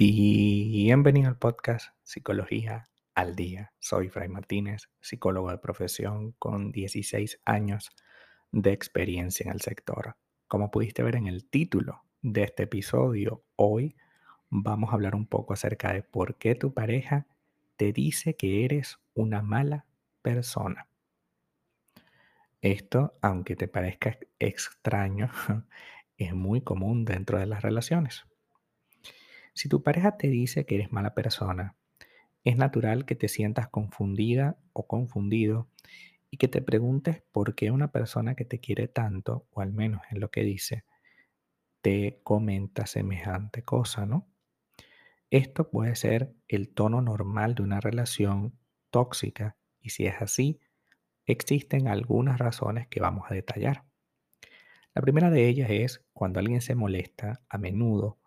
Bienvenido al podcast Psicología al Día. Soy Fray Martínez, psicólogo de profesión con 16 años de experiencia en el sector. Como pudiste ver en el título de este episodio, hoy vamos a hablar un poco acerca de por qué tu pareja te dice que eres una mala persona. Esto, aunque te parezca extraño, es muy común dentro de las relaciones. Si tu pareja te dice que eres mala persona, es natural que te sientas confundida o confundido y que te preguntes por qué una persona que te quiere tanto, o al menos en lo que dice, te comenta semejante cosa, ¿no? Esto puede ser el tono normal de una relación tóxica y si es así, existen algunas razones que vamos a detallar. La primera de ellas es cuando alguien se molesta a menudo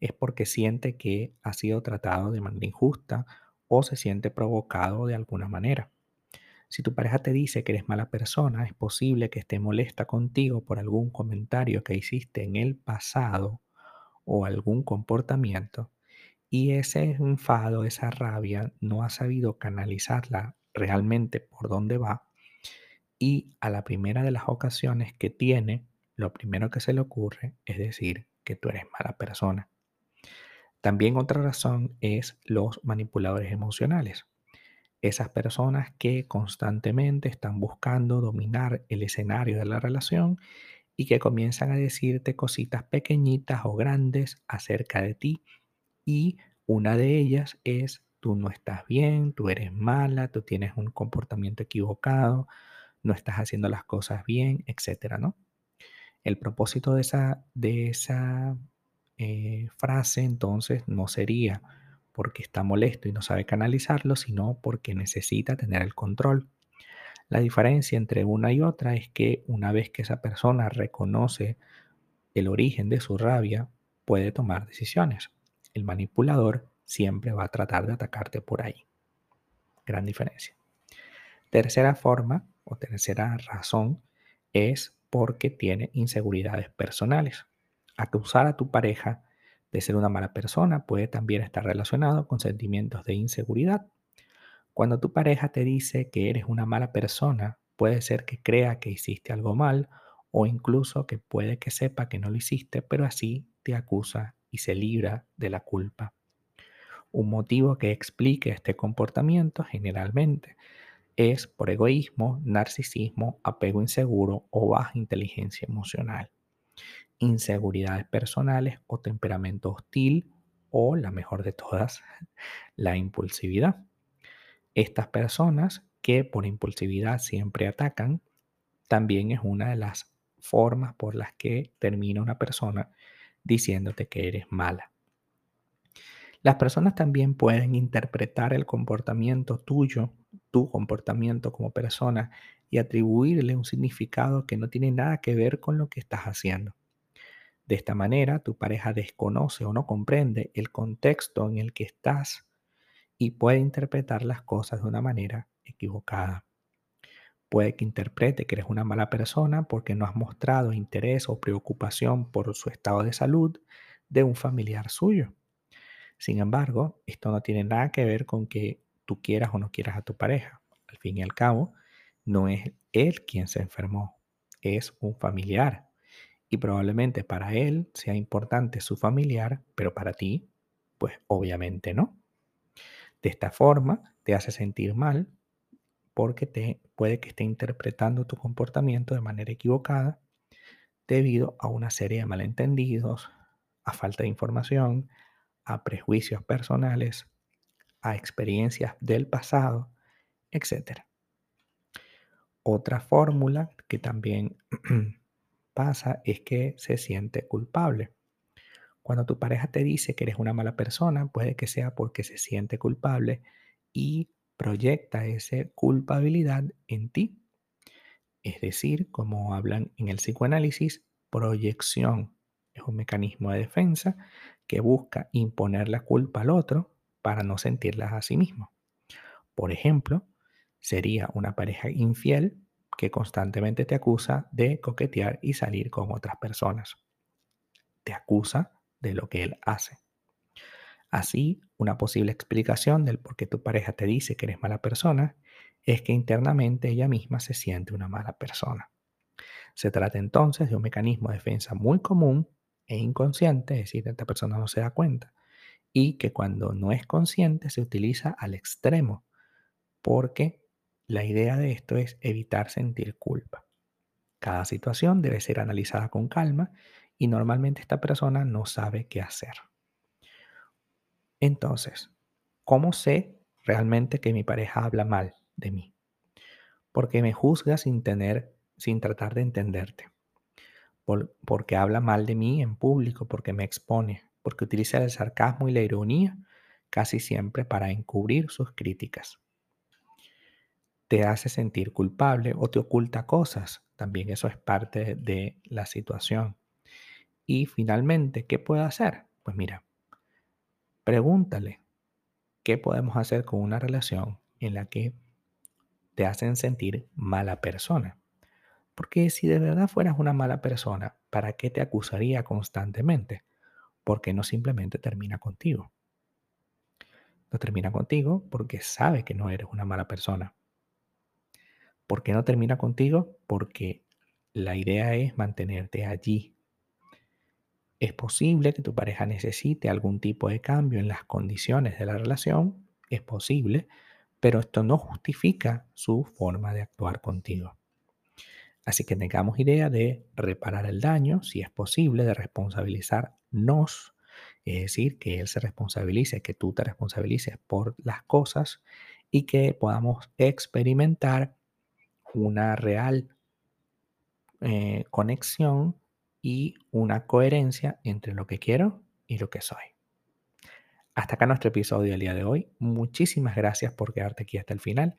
es porque siente que ha sido tratado de manera injusta o se siente provocado de alguna manera. Si tu pareja te dice que eres mala persona, es posible que esté molesta contigo por algún comentario que hiciste en el pasado o algún comportamiento y ese enfado, esa rabia, no ha sabido canalizarla realmente por dónde va y a la primera de las ocasiones que tiene, lo primero que se le ocurre es decir que tú eres mala persona. También otra razón es los manipuladores emocionales esas personas que constantemente están buscando dominar el escenario de la relación y que comienzan a decirte cositas pequeñitas o grandes acerca de ti y una de ellas es tú no estás bien, tú eres mala, tú tienes un comportamiento equivocado, no estás haciendo las cosas bien, etcétera, ¿no? El propósito de esa, de esa eh, frase entonces no sería porque está molesto y no sabe canalizarlo, sino porque necesita tener el control. La diferencia entre una y otra es que una vez que esa persona reconoce el origen de su rabia, puede tomar decisiones. El manipulador siempre va a tratar de atacarte por ahí. Gran diferencia. Tercera forma o tercera razón es porque tiene inseguridades personales. Acusar a tu pareja de ser una mala persona puede también estar relacionado con sentimientos de inseguridad. Cuando tu pareja te dice que eres una mala persona, puede ser que crea que hiciste algo mal o incluso que puede que sepa que no lo hiciste, pero así te acusa y se libra de la culpa. Un motivo que explique este comportamiento generalmente es por egoísmo, narcisismo, apego inseguro o baja inteligencia emocional inseguridades personales o temperamento hostil o, la mejor de todas, la impulsividad. Estas personas que por impulsividad siempre atacan, también es una de las formas por las que termina una persona diciéndote que eres mala. Las personas también pueden interpretar el comportamiento tuyo, tu comportamiento como persona, y atribuirle un significado que no tiene nada que ver con lo que estás haciendo. De esta manera, tu pareja desconoce o no comprende el contexto en el que estás y puede interpretar las cosas de una manera equivocada. Puede que interprete que eres una mala persona porque no has mostrado interés o preocupación por su estado de salud de un familiar suyo. Sin embargo, esto no tiene nada que ver con que tú quieras o no quieras a tu pareja. Al fin y al cabo, no es él quien se enfermó, es un familiar y probablemente para él sea importante su familiar, pero para ti, pues obviamente no. De esta forma te hace sentir mal porque te puede que esté interpretando tu comportamiento de manera equivocada debido a una serie de malentendidos, a falta de información, a prejuicios personales, a experiencias del pasado, etc. Otra fórmula que también pasa es que se siente culpable. Cuando tu pareja te dice que eres una mala persona, puede que sea porque se siente culpable y proyecta esa culpabilidad en ti. Es decir, como hablan en el psicoanálisis, proyección es un mecanismo de defensa que busca imponer la culpa al otro para no sentirla a sí mismo. Por ejemplo, sería una pareja infiel que constantemente te acusa de coquetear y salir con otras personas. Te acusa de lo que él hace. Así, una posible explicación del por qué tu pareja te dice que eres mala persona es que internamente ella misma se siente una mala persona. Se trata entonces de un mecanismo de defensa muy común inconsciente, es decir, esta persona no se da cuenta, y que cuando no es consciente se utiliza al extremo, porque la idea de esto es evitar sentir culpa. Cada situación debe ser analizada con calma y normalmente esta persona no sabe qué hacer. Entonces, ¿cómo sé realmente que mi pareja habla mal de mí? Porque me juzga sin tener, sin tratar de entenderte. Porque habla mal de mí en público, porque me expone, porque utiliza el sarcasmo y la ironía casi siempre para encubrir sus críticas te hace sentir culpable o te oculta cosas. También eso es parte de la situación. Y finalmente, ¿qué puedo hacer? Pues mira, pregúntale, ¿qué podemos hacer con una relación en la que te hacen sentir mala persona? Porque si de verdad fueras una mala persona, ¿para qué te acusaría constantemente? Porque no simplemente termina contigo. No termina contigo porque sabe que no eres una mala persona. ¿Por qué no termina contigo? Porque la idea es mantenerte allí. Es posible que tu pareja necesite algún tipo de cambio en las condiciones de la relación, es posible, pero esto no justifica su forma de actuar contigo. Así que tengamos idea de reparar el daño, si es posible, de responsabilizarnos, es decir, que él se responsabilice, que tú te responsabilices por las cosas y que podamos experimentar una real eh, conexión y una coherencia entre lo que quiero y lo que soy. Hasta acá nuestro episodio del día de hoy. Muchísimas gracias por quedarte aquí hasta el final.